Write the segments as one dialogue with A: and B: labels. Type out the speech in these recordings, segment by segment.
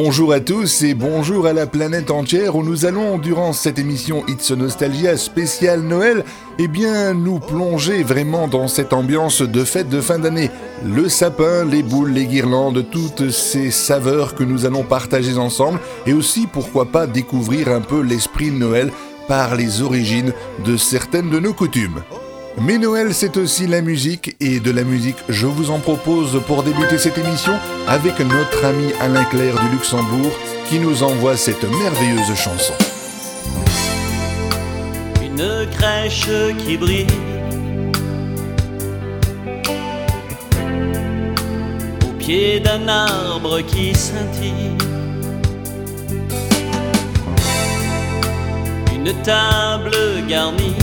A: Bonjour à tous et bonjour à la planète entière où nous allons, durant cette émission It's Nostalgia spéciale Noël, eh bien, nous plonger vraiment dans cette ambiance de fête de fin d'année. Le sapin, les boules, les guirlandes, toutes ces saveurs que nous allons partager ensemble et aussi, pourquoi pas, découvrir un peu l'esprit de Noël par les origines de certaines de nos coutumes. Mais Noël, c'est aussi la musique, et de la musique, je vous en propose pour débuter cette émission avec notre ami Alain Clair du Luxembourg qui nous envoie cette merveilleuse chanson.
B: Une crèche qui brille. Au pied d'un arbre qui scintille. Une table garnie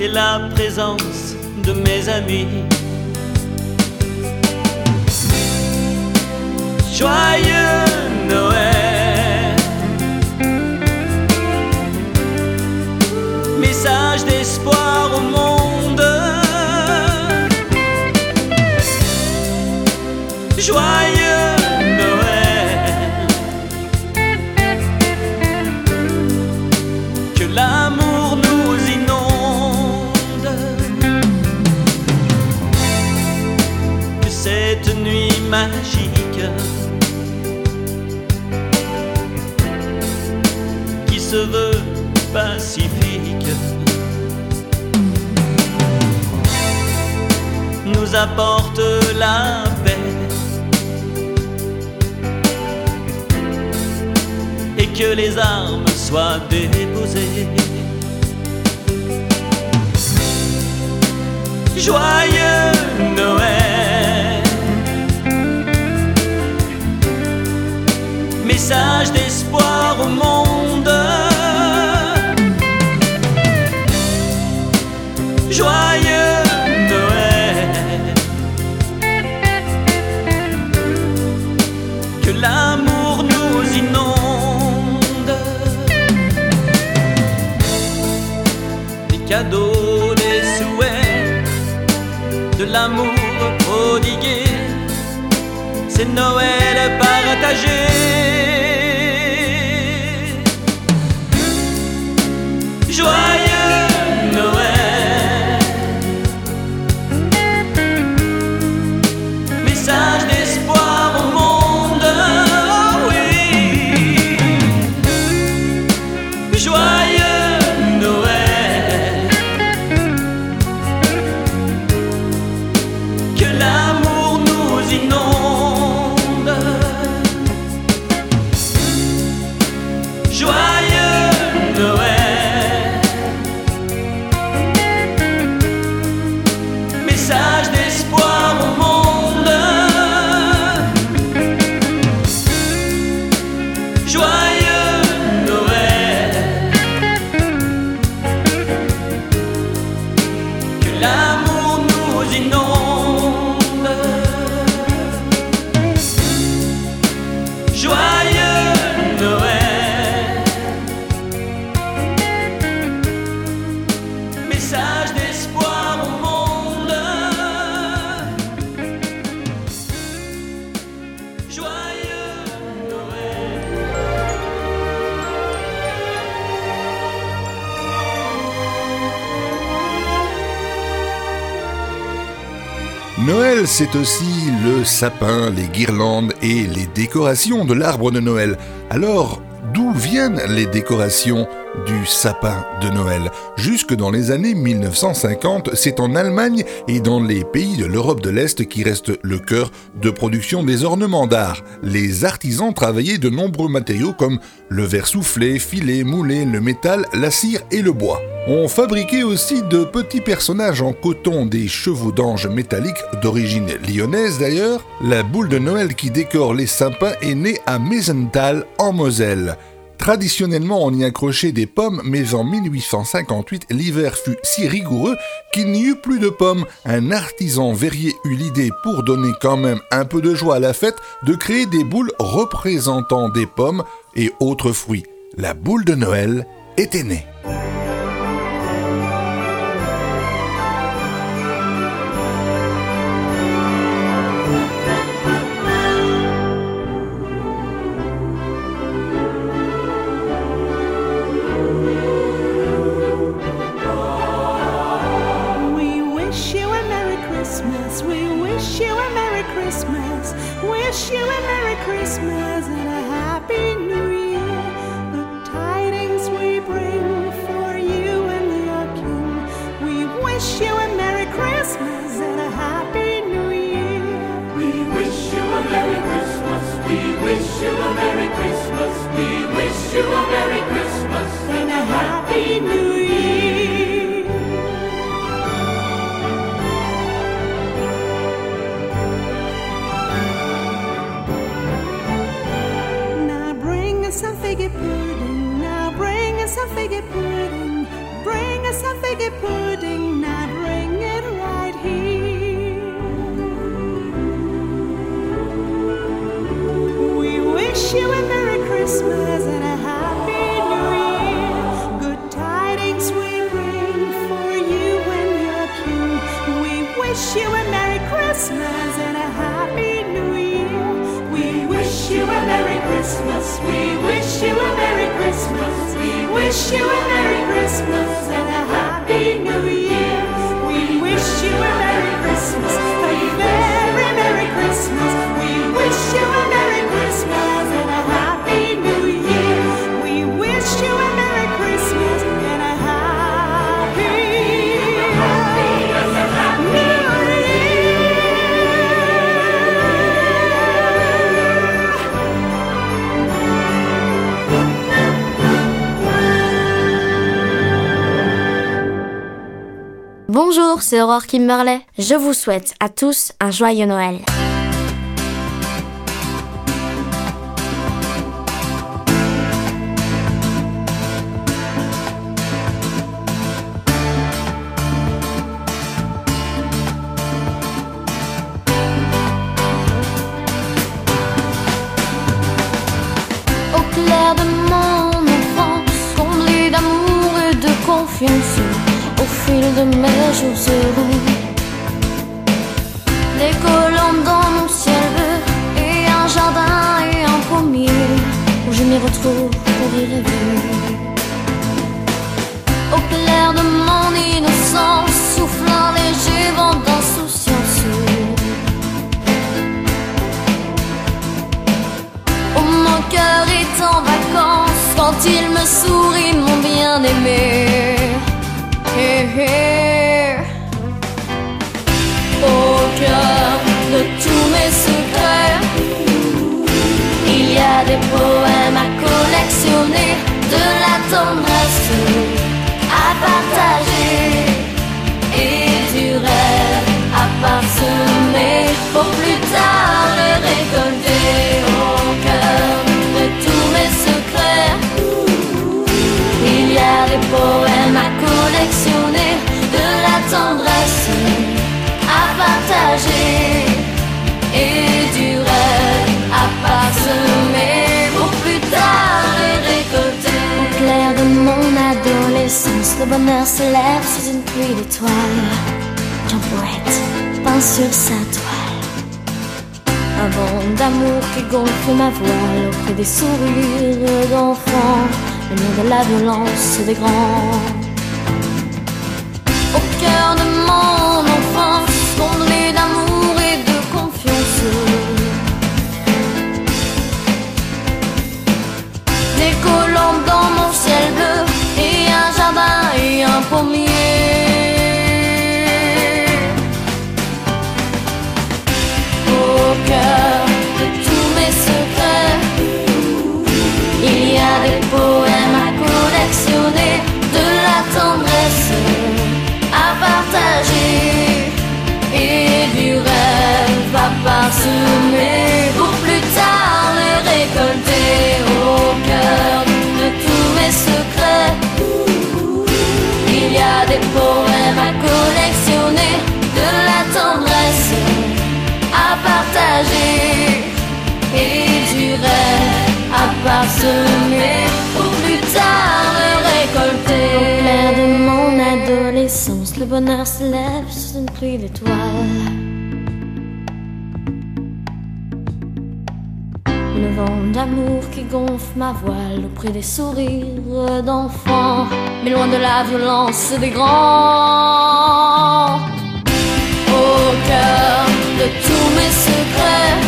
B: et la présence de mes amis. Joyeux Noël, message d'espoir au monde. Joyeux cette nuit magique qui se veut pacifique nous apporte la paix et que les armes soient déposées. Joyeux Noël, message d'espoir au monde. Joyeux Noël, que l'amour nous inonde. Des cadeaux, des souhaits, de l'amour prodigué, c'est Noël partagé.
A: C'est aussi le sapin, les guirlandes et les décorations de l'arbre de Noël. Alors, d'où viennent les décorations du sapin de Noël? Jusque dans les années 1950, c'est en Allemagne et dans les pays de l'Europe de l'Est qui reste le cœur de production des ornements d'art. Les artisans travaillaient de nombreux matériaux comme le verre soufflé, filet, moulé, le métal, la cire et le bois. On fabriquait aussi de petits personnages en coton, des chevaux d'ange métalliques d'origine lyonnaise d'ailleurs. La boule de Noël qui décore les sapins est née à Meisenthal en Moselle.
C: Traditionnellement, on y accrochait des pommes, mais en 1858, l'hiver fut si rigoureux qu'il n'y eut plus de pommes. Un artisan verrier eut l'idée, pour donner quand même un peu de joie à la fête, de créer des boules représentant des pommes et autres fruits. La boule de Noël était née.
D: C'est Aurore Kimberley. Je vous souhaite à tous un joyeux Noël.
E: De mes jours heureux, des colombe dans mon ciel bleu, et un jardin et un pommier, où je m'y retrouve pour y rêver. Au clair de mon innocence, souffle un léger vent d'insouciance. Oh, mon cœur est en vacances quand il me sourit, mon bien-aimé. Au cœur de tous mes secrets, il y a des poèmes à collectionner, de la tendresse à partager et du rêve à parsemer pour plus tard le récolter au cœur de tous mes secrets. Il y a des poèmes
D: bonheur se lève sous une pluie d'étoiles. Qu'un poète peint sur sa toile. Un vent d'amour qui gonfle ma voile auprès des sourires d'enfants, le nom de la violence des grands.
E: Au cœur de mon enfance, comblé d'amour et de confiance. Des colombes par pour plus tard le récolter au cœur de tous mes secrets. Il y a des poèmes à collectionner, de la tendresse à partager et
F: du rêve à parsemer pour plus tard le récolter.
E: Au clair de mon adolescence, le bonheur se lève sous une pluie d'étoiles. Le vent d'amour qui gonfle ma voile auprès des sourires d'enfants, mais loin de la violence des grands. Au cœur de tous mes secrets,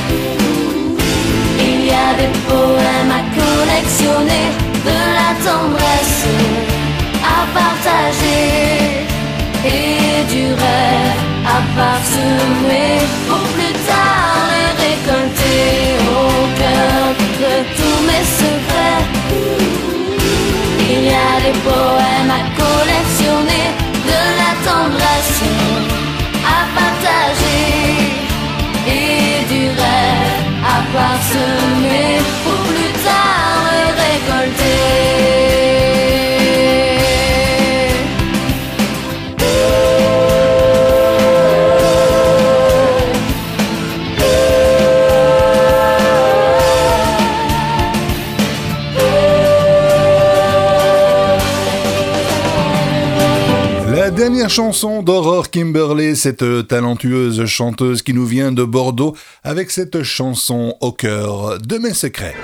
E: il y a des poèmes à collectionner, de la tendresse à partager et du rêve à parsemer. poème à collectionner, de la tendresse à partager et du rêve à parsemer.
G: Chanson d'Aurore Kimberley, cette talentueuse chanteuse qui nous vient de Bordeaux avec cette chanson au cœur de mes secrets.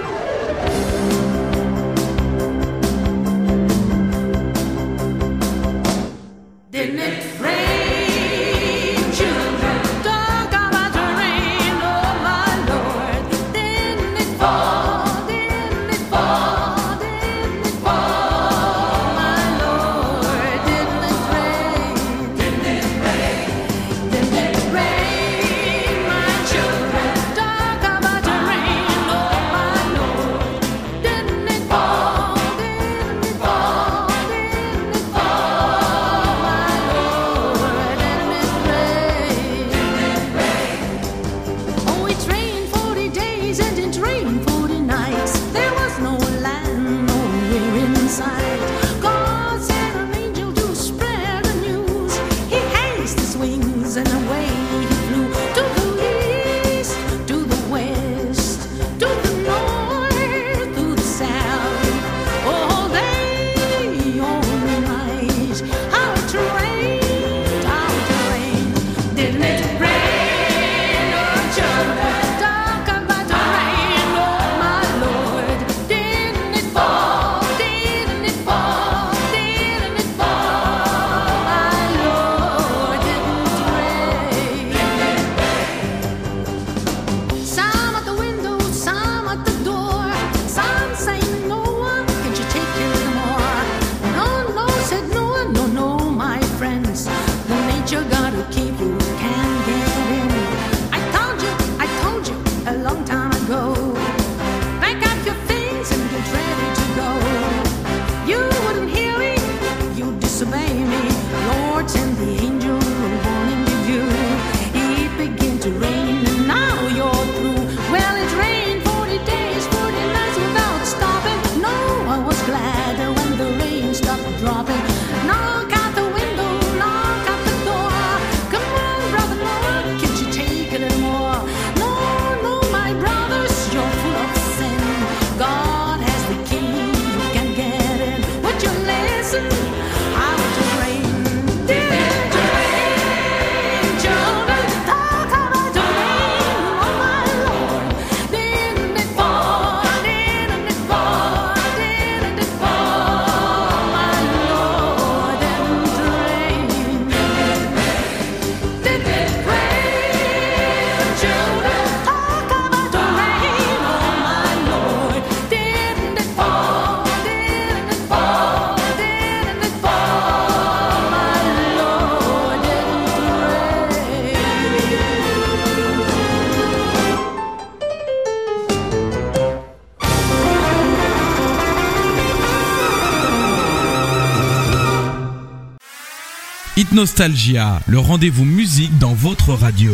H: Nostalgia, le rendez-vous musique dans votre radio.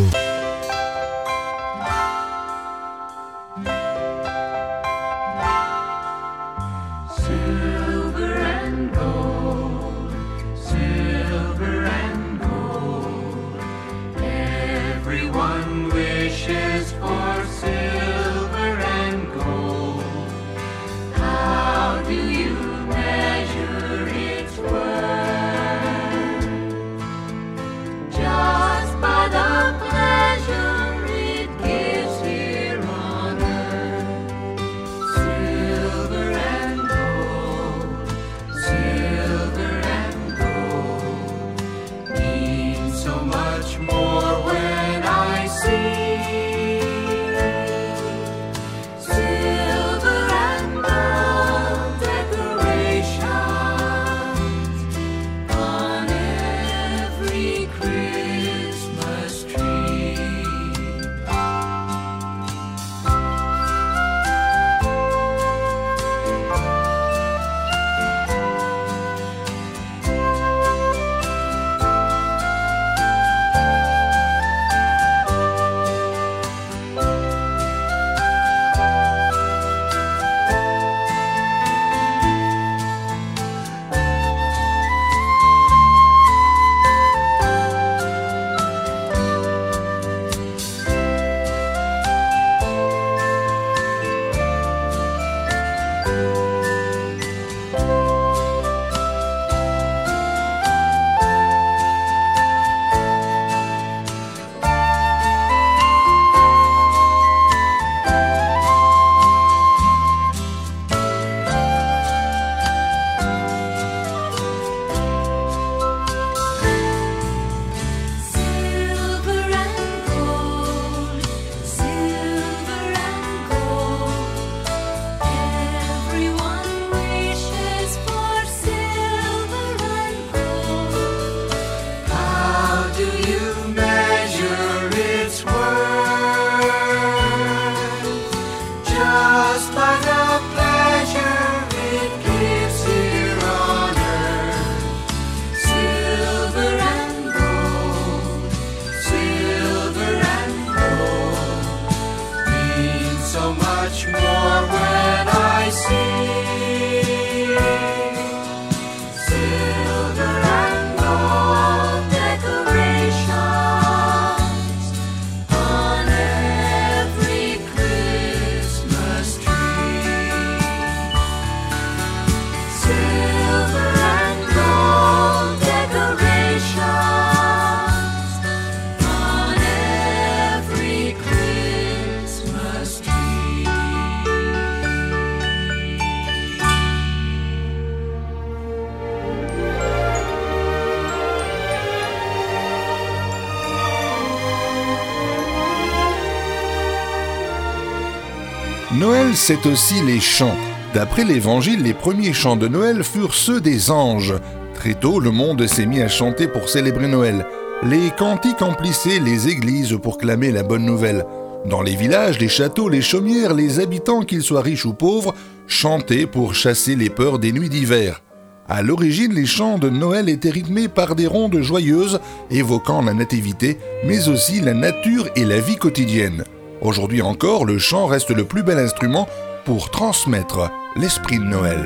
A: C'est aussi les chants. D'après l'Évangile, les premiers chants de Noël furent ceux des anges. Très tôt, le monde s'est mis à chanter pour célébrer Noël. Les cantiques emplissaient les églises pour clamer la bonne nouvelle. Dans les villages, les châteaux, les chaumières, les habitants, qu'ils soient riches ou pauvres, chantaient pour chasser les peurs des nuits d'hiver. À l'origine, les chants de Noël étaient rythmés par des rondes joyeuses évoquant la nativité, mais aussi la nature et la vie quotidienne. Aujourd'hui encore, le chant reste le plus bel instrument pour transmettre l'esprit de Noël.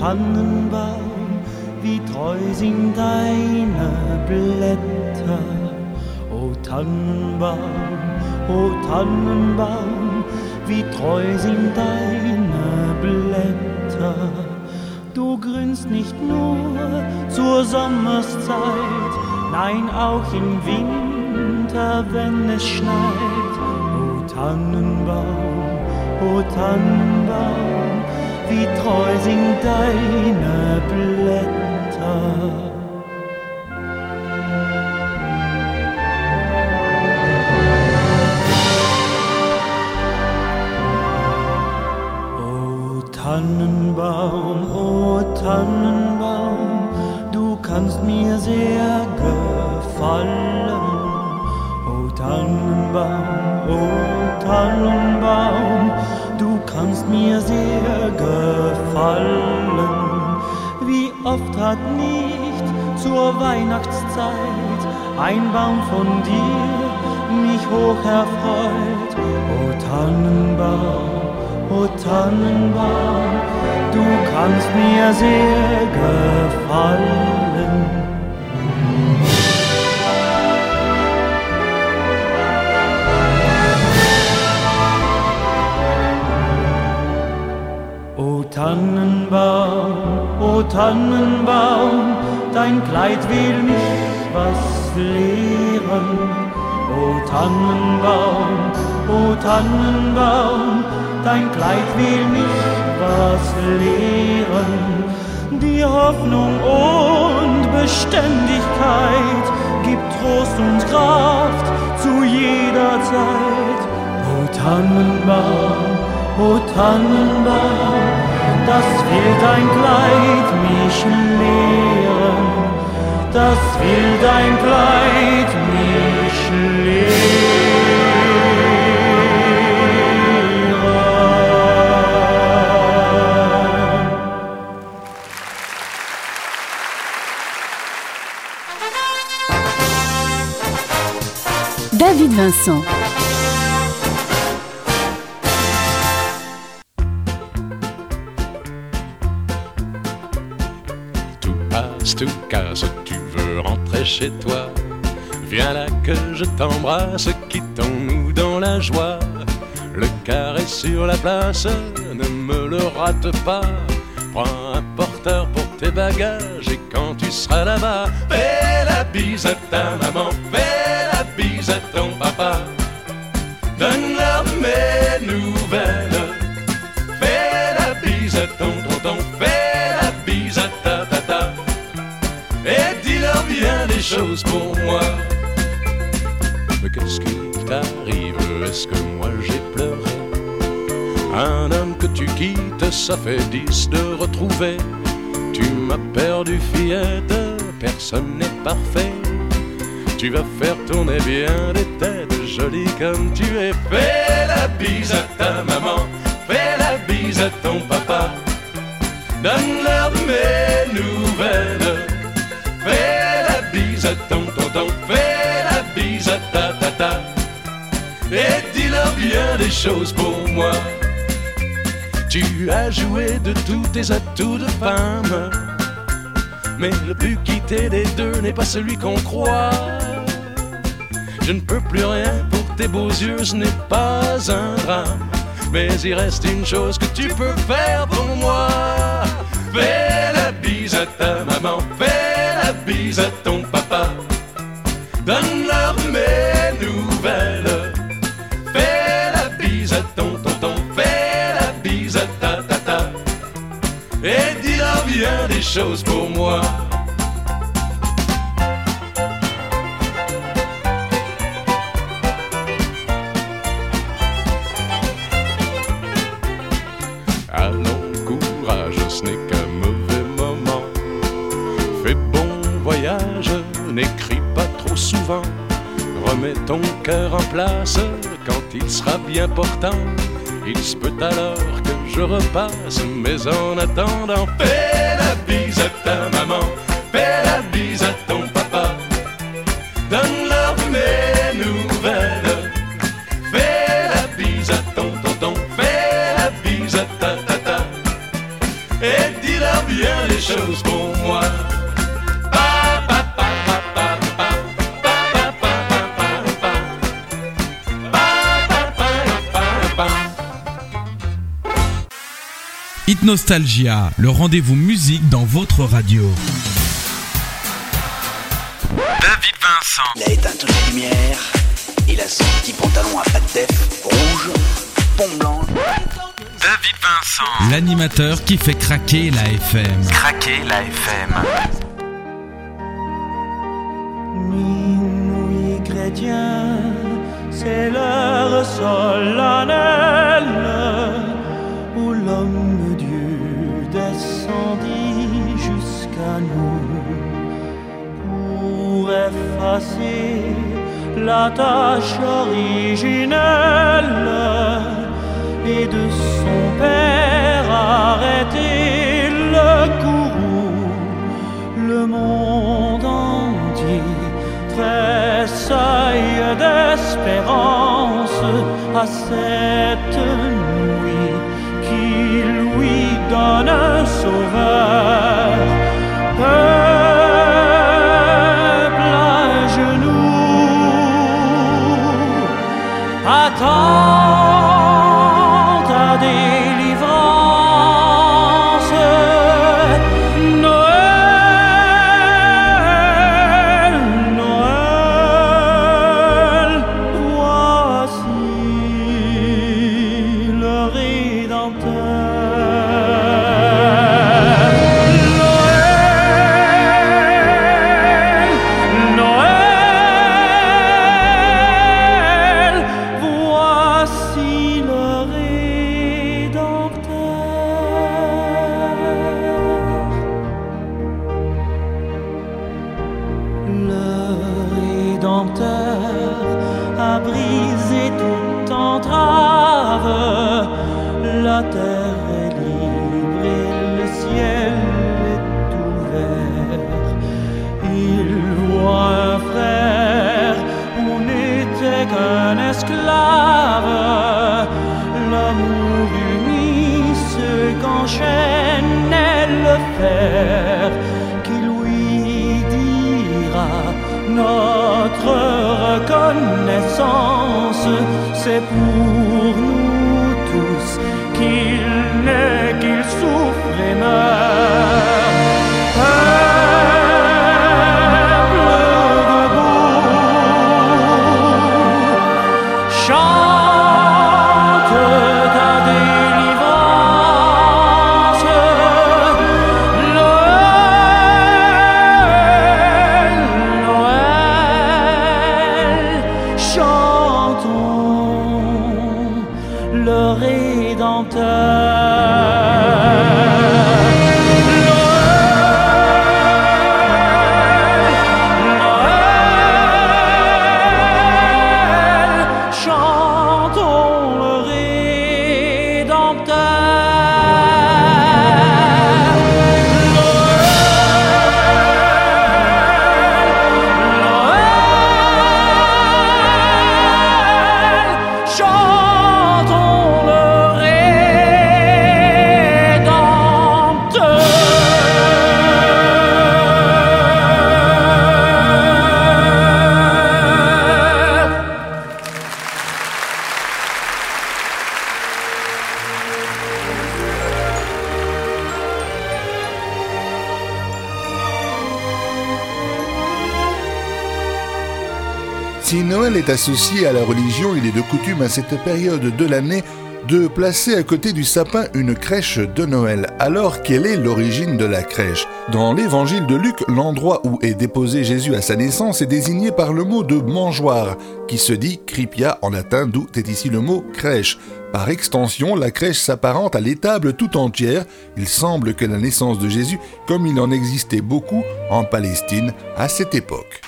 I: Tannenbaum, wie treu sind deine Blätter. O Tannenbaum, o Tannenbaum, wie treu sind deine Blätter. Du grünst nicht nur zur Sommerszeit, nein auch im Winter, wenn es schneit. O Tannenbaum, o Tannenbaum, wie treu sind deine Blätter. Tannenbaum, o Tannenbaum, du kannst mir sehr gefallen. O Tannenbaum, o Tannenbaum, du kannst mir sehr gefallen. Wie oft hat nicht zur Weihnachtszeit ein Baum von dir mich hoch erfreut. O Tannenbaum, o Tannenbaum, du kannst mir sehr gefallen. O Tannenbaum, o Tannenbaum, dein Kleid will mich was lehren. O Tannenbaum, o Tannenbaum, dein Kleid will mich was lehren. Die Hoffnung und Beständigkeit gibt Trost und Kraft zu jeder Zeit. O Tannenbaum, o Tannenbaum, das will dein Kleid mich lehren. Das will dein Kleid mich
J: Vincent.
K: Tout passe, tout casse, tu veux rentrer chez toi. Viens là que je t'embrasse, quittons-nous dans la joie. Le carré sur la place, ne me le rate pas. Prends un porteur pour tes bagages et quand tu seras là-bas, fais la bise à ta maman, fais pour moi. Mais qu'est-ce qui t'arrive? Est-ce que moi j'ai pleuré? Un homme que tu quittes, ça fait dix de retrouver. Tu m'as perdu fillette, personne n'est parfait. Tu vas faire tourner bien des têtes jolies comme tu es. Fais la bise à ta maman, fais la bise à ton papa. Donne-leur mes nouvelles. Fais la bise à à ta tata. Et dis-leur bien des choses pour moi. Tu as joué de tous tes atouts de femme. Mais le plus quitté des deux n'est pas celui qu'on croit. Je ne peux plus rien pour tes beaux yeux, ce n'est pas un drame. Mais il reste une chose que tu peux faire pour moi. Fais la bise à ta maman, fais choses pour moi. Allons, courage, ce n'est qu'un mauvais moment. Fais bon voyage, n'écris pas trop souvent. Remets ton cœur en place quand il sera bien portant. Il se peut alors que je repasse, mais en attendant,
L: Nostalgia, le rendez-vous musique dans votre radio.
M: David Vincent.
J: Il a éteint toutes les lumières. Il a son petit pantalon à pattes def, rouge, pont blanc.
M: David Vincent.
L: L'animateur qui fait craquer la FM.
M: Craquer la FM.
I: Minuit chrétien, c'est l'heure solennelle la tâche originelle et de son père arrêter le courroux le monde entier tressaille d'espérance à cette nuit qui lui donne un sauveur. 好 qui lui dira notre reconnaissance, c'est pour nous tous qu'il naît, qu'il souffre et meurt.
A: Est associé à la religion, il est de coutume à cette période de l'année de placer à côté du sapin une crèche de Noël. Alors, quelle est l'origine de la crèche? Dans l'évangile de Luc, l'endroit où est déposé Jésus à sa naissance est désigné par le mot de mangeoire, qui se dit cripia en latin, d'où est ici le mot crèche. Par extension, la crèche s'apparente à l'étable tout entière. Il semble que la naissance de Jésus, comme il en existait beaucoup en Palestine à cette époque.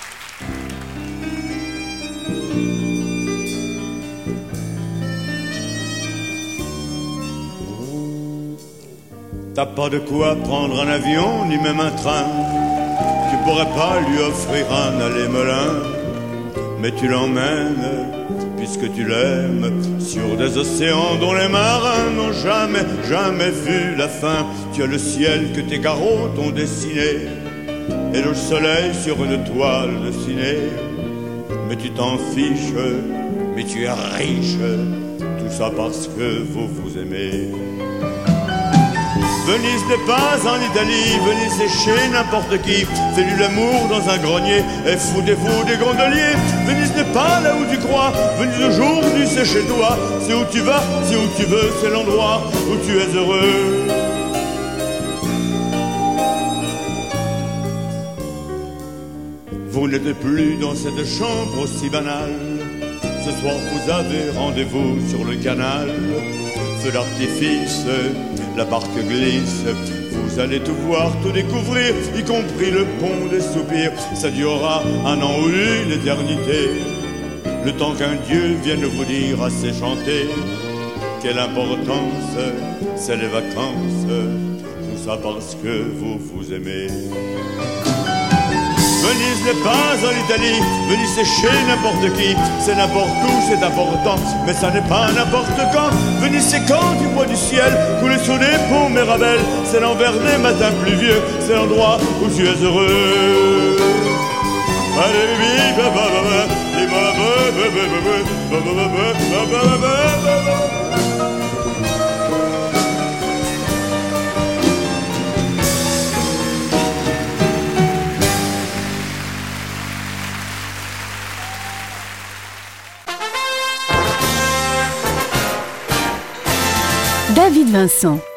N: T'as pas de quoi prendre un avion ni même un train. Tu pourrais pas lui offrir un aller-melin, mais tu l'emmènes puisque tu l'aimes sur des océans dont les marins n'ont jamais, jamais vu la fin. Tu as le ciel que tes carreaux t'ont dessiné et le soleil sur une toile dessinée. Mais tu t'en fiches, mais tu es riche, tout ça parce que vous vous aimez. Venise n'est pas en Italie, Venise c'est chez n'importe qui. Fais-lui l'amour dans un grenier et foutez-vous des gondoliers. Venise n'est pas là où tu crois, Venise aujourd'hui c'est chez toi. C'est où tu vas, c'est où tu veux, c'est l'endroit où tu es heureux. Vous n'êtes plus dans cette chambre aussi banale. Ce soir vous avez rendez-vous sur le canal. Feu d'artifice, la barque glisse. Vous allez tout voir, tout découvrir, y compris le pont des soupirs. Ça durera un an ou une éternité. Le temps qu'un Dieu vienne vous dire assez chanter. Quelle importance, c'est les vacances. Tout ça parce que vous vous aimez. Venise n'est pas en Italie, Venise c'est chez n'importe qui, c'est n'importe où, c'est important, mais ça n'est pas n'importe quand. Venise c'est quand tu vois du ciel couler sous des ponts Mirabel, c'est l'envers des matins pluvieux, c'est l'endroit où tu es heureux.
O: David Vincent.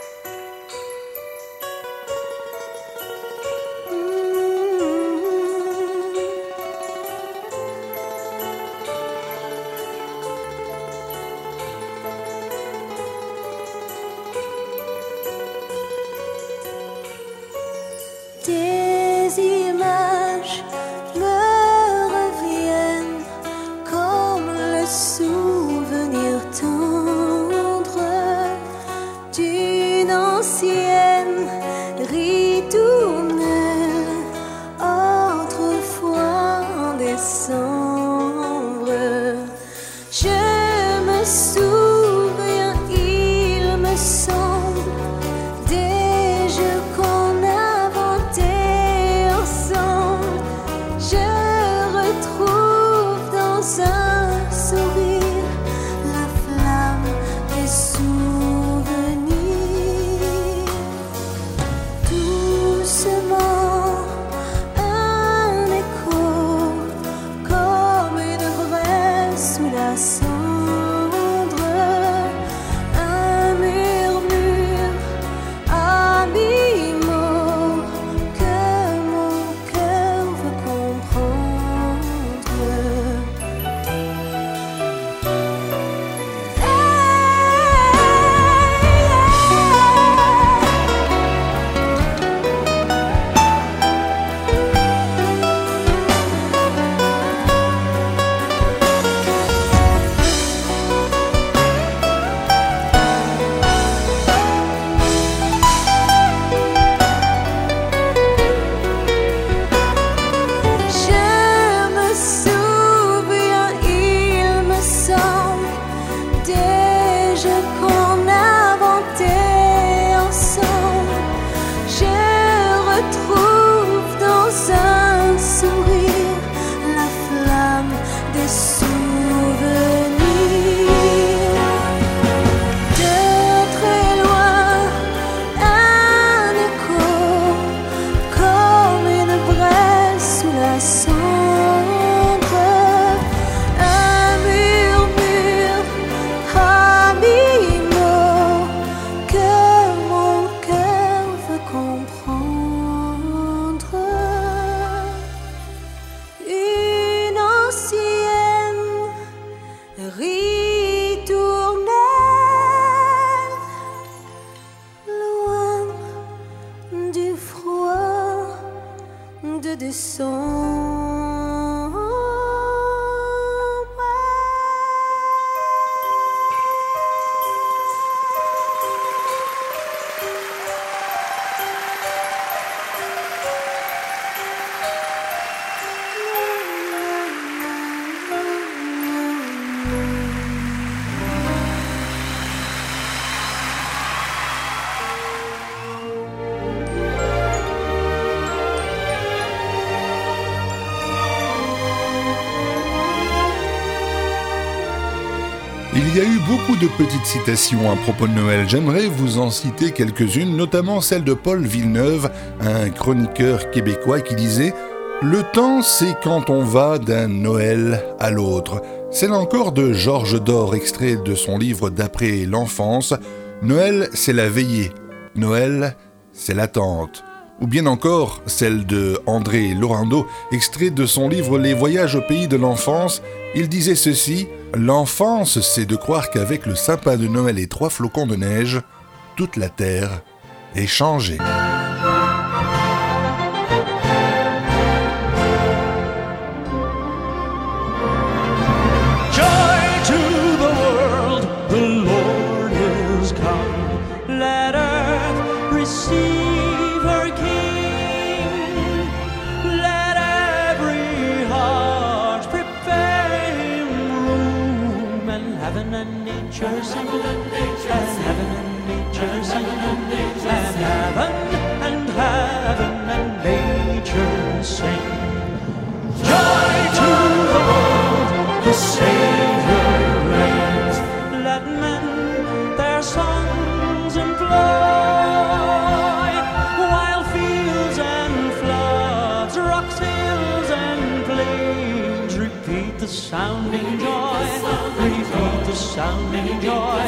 D: Il
A: y beaucoup de petites citations à propos de Noël. J'aimerais vous en citer quelques-unes, notamment celle de Paul Villeneuve, un chroniqueur québécois qui disait Le temps, c'est quand on va d'un Noël à l'autre. Celle encore de Georges Dor, extrait de son livre d'après l'enfance. Noël, c'est la veillée. Noël, c'est l'attente. Ou bien encore celle de André Laurando, extrait de son livre Les voyages au pays de l'enfance. Il disait ceci L'enfance, c'est de croire qu'avec le sapin de Noël et trois flocons de neige, toute la terre est changée.
I: Sing. Joy to the world, the Savior reigns. Let men their songs employ, while fields and floods, rocks, hills and plains repeat the sounding joy, repeat the sounding joy,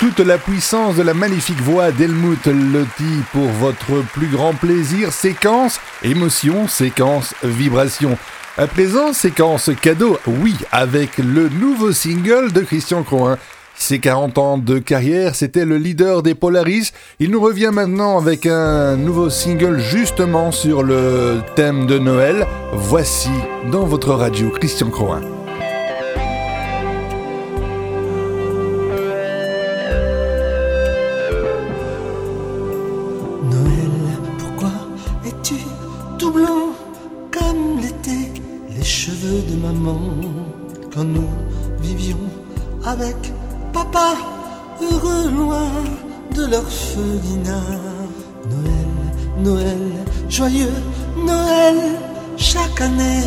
A: Toute la puissance de la magnifique voix d'Helmut Lotti pour votre plus grand plaisir. Séquence émotion, séquence vibration. À présent, séquence cadeau, oui, avec le nouveau single de Christian Croin. Ses 40 ans de carrière, c'était le leader des Polaris. Il nous revient maintenant avec un nouveau single justement sur le thème de Noël. Voici dans votre radio Christian Croin.
P: Noël, Noël, joyeux Noël, chaque année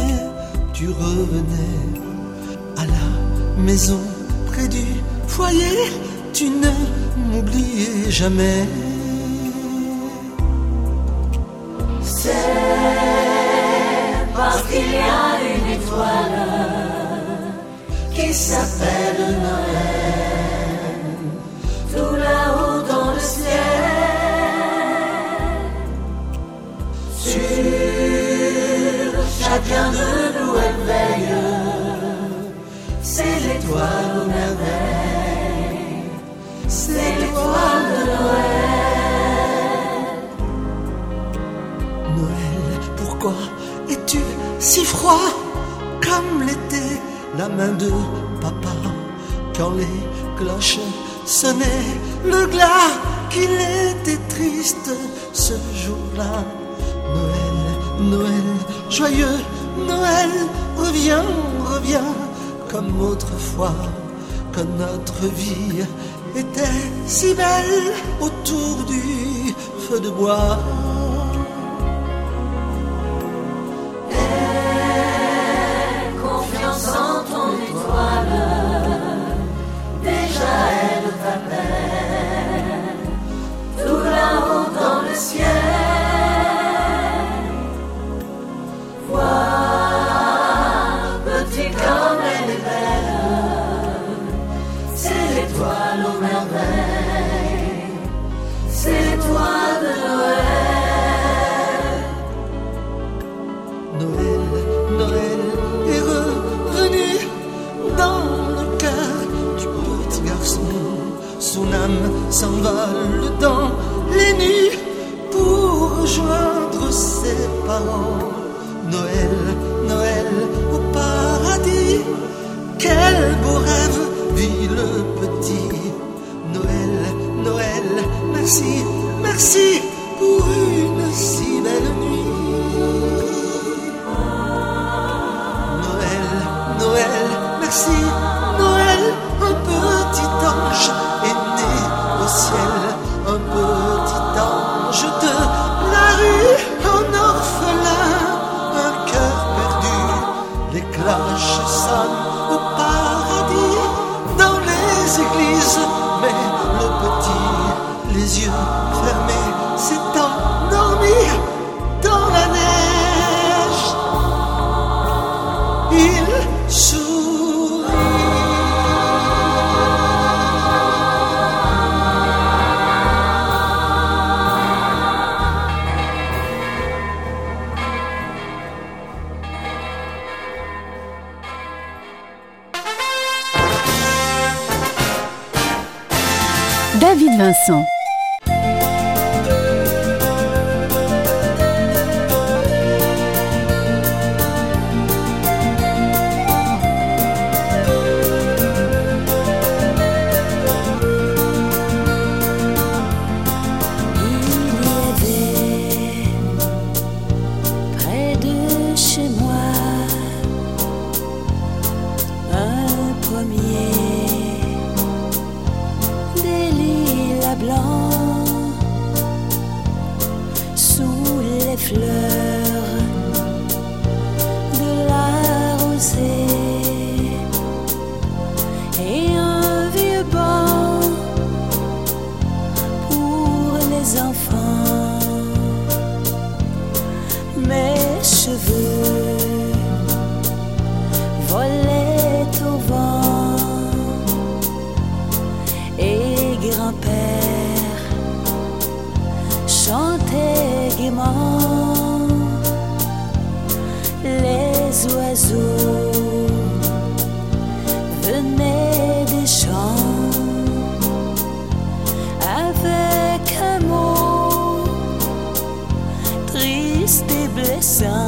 P: tu revenais à la maison près du foyer, tu ne m'oubliais jamais.
D: C'est parce qu'il y a une étoile qui s'appelle Noël, chacun de nous elle veille, c'est l'étoile aux merveilles, c'est
P: l'étoile de Noël. Noël, pourquoi es-tu si froid comme l'été? La main de papa quand les cloches sonnaient le glas qu'il était triste ce jour-là. Noël, Noël, joyeux Noël, reviens, reviens comme autrefois, que notre vie était si belle autour du feu de bois.
Q: Aie confiance en ton étoile, déjà elle t'appelle, tout là-haut dans le ciel.
P: Mais le petit, les yeux fermés, s'est endormi dans la neige.
O: Vincent.
Q: Et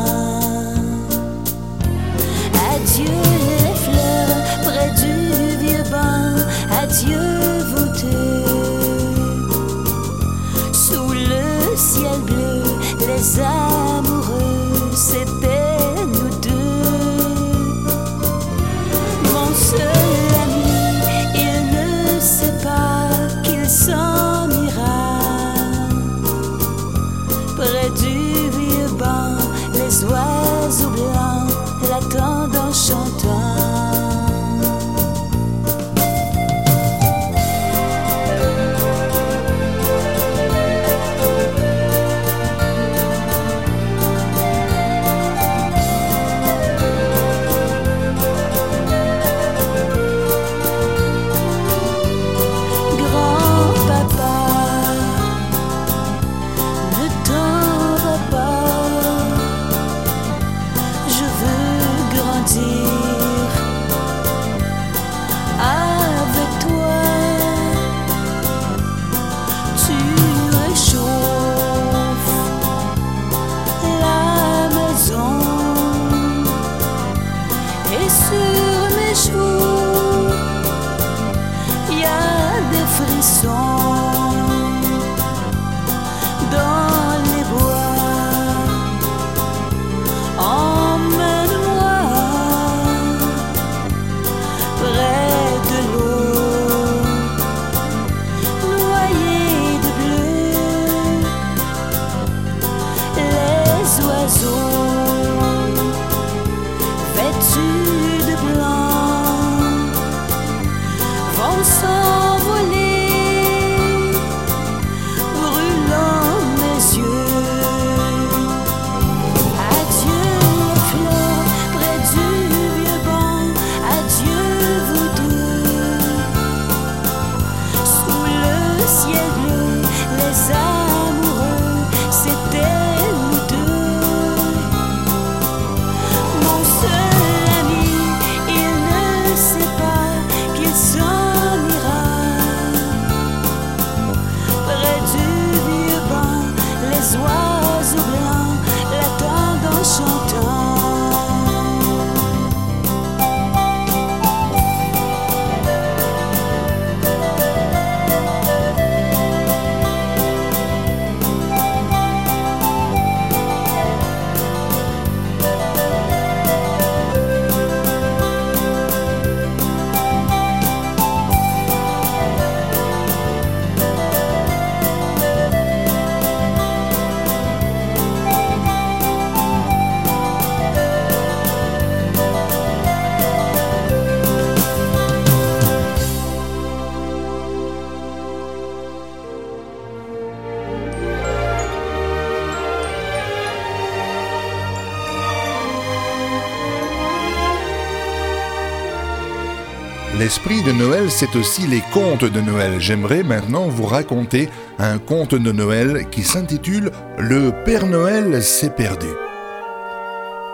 A: L'esprit de Noël, c'est aussi les contes de Noël. J'aimerais maintenant vous raconter un conte de Noël qui s'intitule Le Père Noël s'est perdu.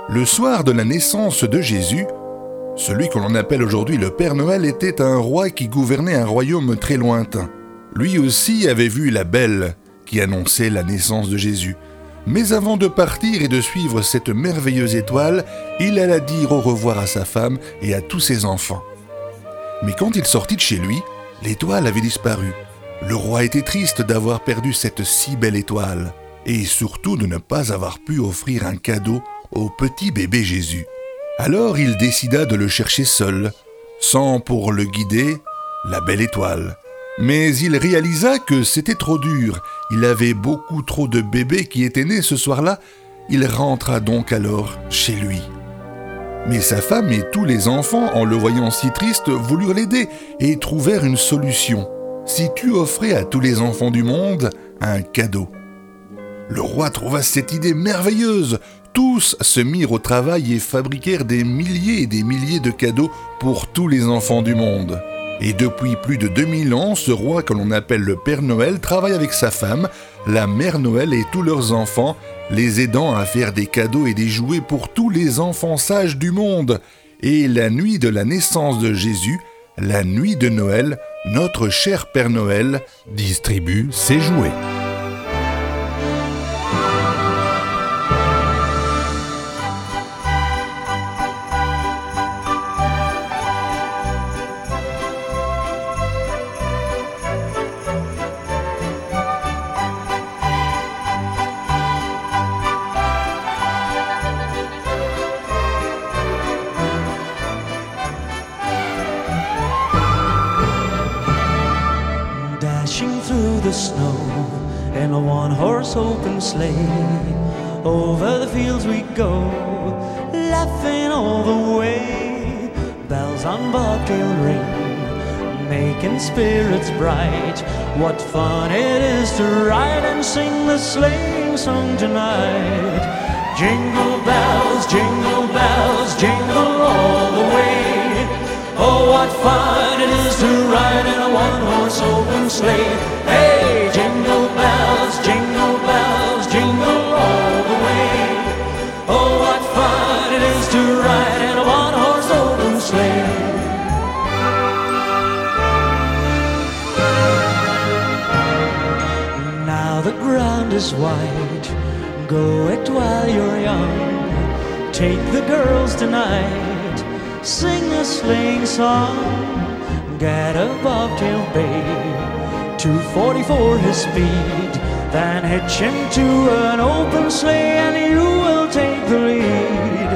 A: Le soir de la naissance de Jésus, celui que l'on appelle aujourd'hui le Père Noël était un roi qui gouvernait un royaume très lointain. Lui aussi avait vu la belle qui annonçait la naissance de Jésus. Mais avant de partir et de suivre cette merveilleuse étoile, il alla dire au revoir à sa femme et à tous ses enfants. Mais quand il sortit de chez lui, l'étoile avait disparu. Le roi était triste d'avoir perdu cette si belle étoile, et surtout de ne pas avoir pu offrir un cadeau au petit bébé Jésus. Alors il décida de le chercher seul, sans pour le guider la belle étoile. Mais il réalisa que c'était trop dur, il avait beaucoup trop de bébés qui étaient nés ce soir-là, il rentra donc alors chez lui. Mais sa femme et tous les enfants, en le voyant si triste, voulurent l'aider et trouvèrent une solution. Si tu offrais à tous les enfants du monde un cadeau. Le roi trouva cette idée merveilleuse. Tous se mirent au travail et fabriquèrent des milliers et des milliers de cadeaux pour tous les enfants du monde. Et depuis plus de 2000 ans, ce roi que l'on appelle le Père Noël travaille avec sa femme, la Mère Noël et tous leurs enfants, les aidant à faire des cadeaux et des jouets pour tous les enfants sages du monde. Et la nuit de la naissance de Jésus, la nuit de Noël, notre cher Père Noël distribue ses jouets.
I: In a one horse open sleigh. Over the fields we go, laughing all the way. Bells on bobtail ring, making spirits bright. What fun it is to ride and sing the sleighing song tonight. Jingle bells, jingle bells, jingle all the way. Oh, what fun it is to ride in a one-horse open sleigh. Hey, jingle bells, jingle bells, jingle all the way. Oh, what fun it is to ride in a one-horse open sleigh. Now the ground is white. Go it while you're young. Take the girls tonight. Sing a sleighing song. Get a bobtail bay. 244 his speed. Then hitch him to an open sleigh and you will take the lead.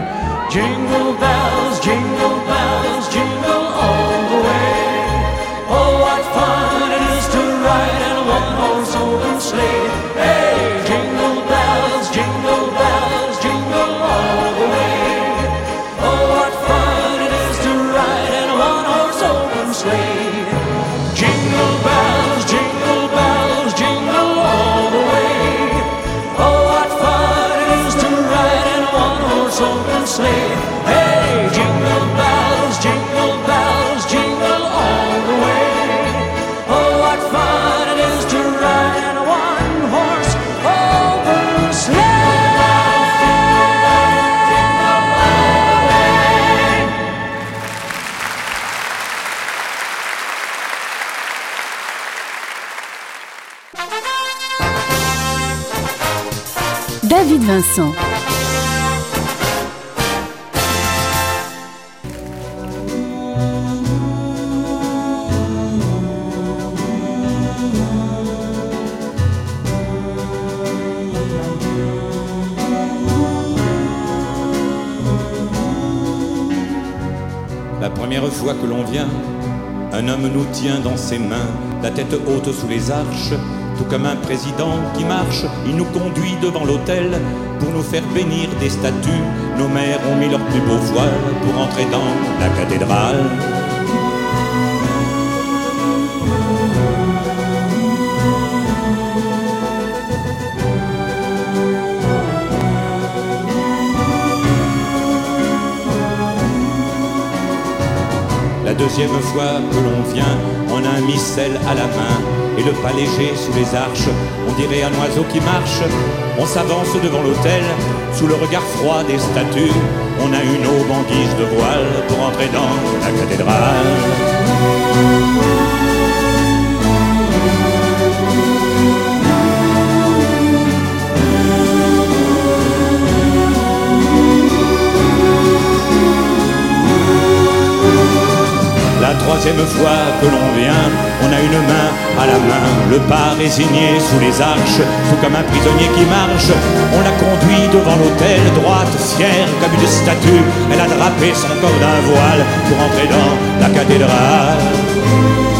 I: Jingle bells, jingle bells, jingle
N: La première fois que l'on vient, un homme nous tient dans ses mains, la tête haute sous les arches, tout comme un président qui marche. Il nous conduit devant l'autel pour nous faire bénir des statues. Nos mères ont mis leurs plus beaux voiles pour entrer dans la cathédrale.
R: Deuxième fois que l'on vient, on a un missel à la main et le pas léger sous les arches. On dirait un oiseau qui marche. On s'avance devant l'autel sous le regard froid des statues. On a une aube en guise de voile pour entrer dans la cathédrale. Troisième fois que l'on vient, on a une main à la main, le pas résigné sous les arches, tout comme un prisonnier qui marche. On l'a conduit devant l'autel, droite, fière comme une statue. Elle a drapé son corps d'un voile pour entrer dans la cathédrale.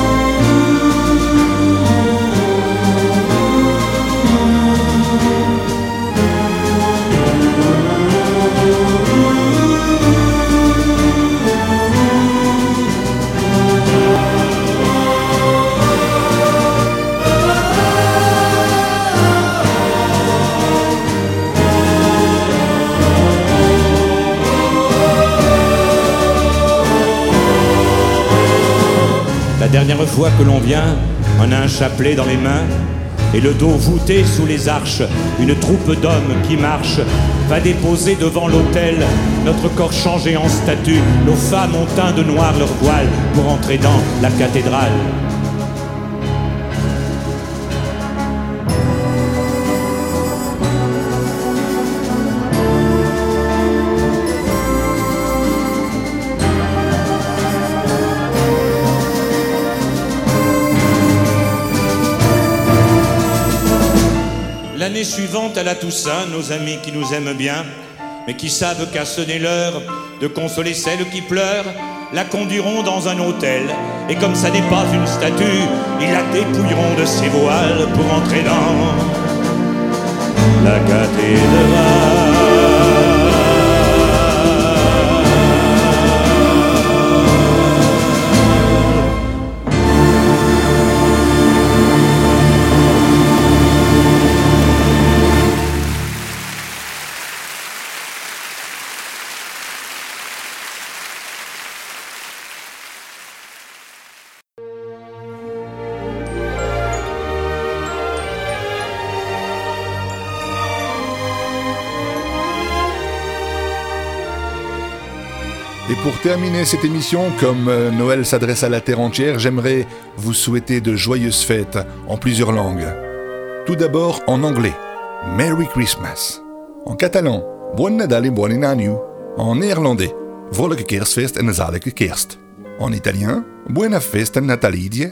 R: Dernière fois que l'on vient, on a un chapelet dans les mains et le dos voûté sous les arches. Une troupe d'hommes qui marche va déposer devant l'autel notre corps changé en statue. Nos femmes ont teint de noir leur voile pour entrer dans la cathédrale. À la Toussaint, nos amis qui nous aiment bien, mais qui savent qu'à sonner l'heure de consoler celles qui pleurent, la conduiront dans un hôtel. Et comme ça n'est pas une statue, ils la dépouilleront de ses voiles pour entrer dans la cathédrale.
A: Pour terminer cette émission, comme euh, Noël s'adresse à la terre entière, j'aimerais vous souhaiter de joyeuses fêtes en plusieurs langues. Tout d'abord en anglais, Merry Christmas. En catalan, Buon Nadal et Buon Anno. En néerlandais, Vrolijke Kerstfest en zalige Kerst. En italien, Buena Festa Natalidia.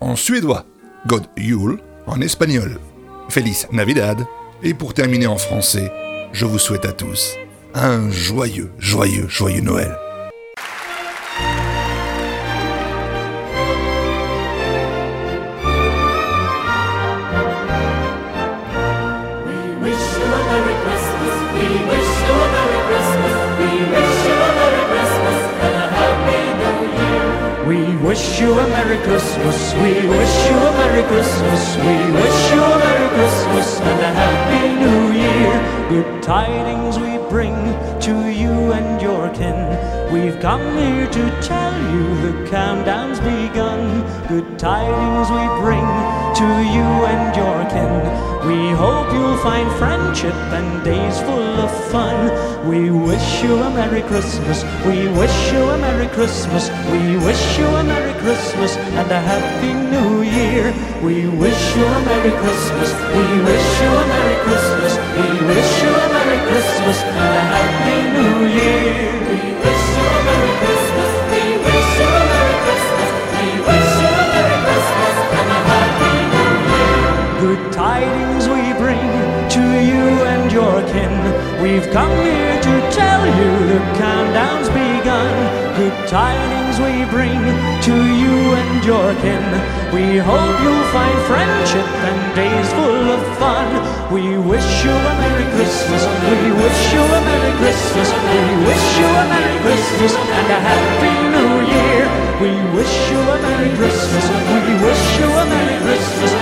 A: En suédois, God Yule. En espagnol, Feliz Navidad. Et pour terminer en français, je vous souhaite à tous un joyeux, joyeux, joyeux Noël.
Q: Wish you a Merry Christmas. We wish you a Merry Christmas. We wish you a Merry Christmas and a Happy New Year.
I: Good tidings we bring to you and your kin. We've come here to tell you the countdown's begun. Good tidings we bring to you We hope you'll find friendship and days full of fun. We wish you a Merry Christmas. We wish you a Merry Christmas. We wish you a Merry Christmas and a Happy New Year. We wish you a Merry Christmas. We wish you a Merry Christmas. We wish you a Merry Christmas and a Happy New Year. tidings we bring to you and your kin. We've come here to tell you the countdown's begun. Good tidings we bring to you and your kin. We hope you'll find friendship and days full of fun. We wish you a Merry Christmas. We wish you a Merry Christmas. We wish you a Merry Christmas and a Happy New Year. We wish you a Merry Christmas. We wish you a Merry Christmas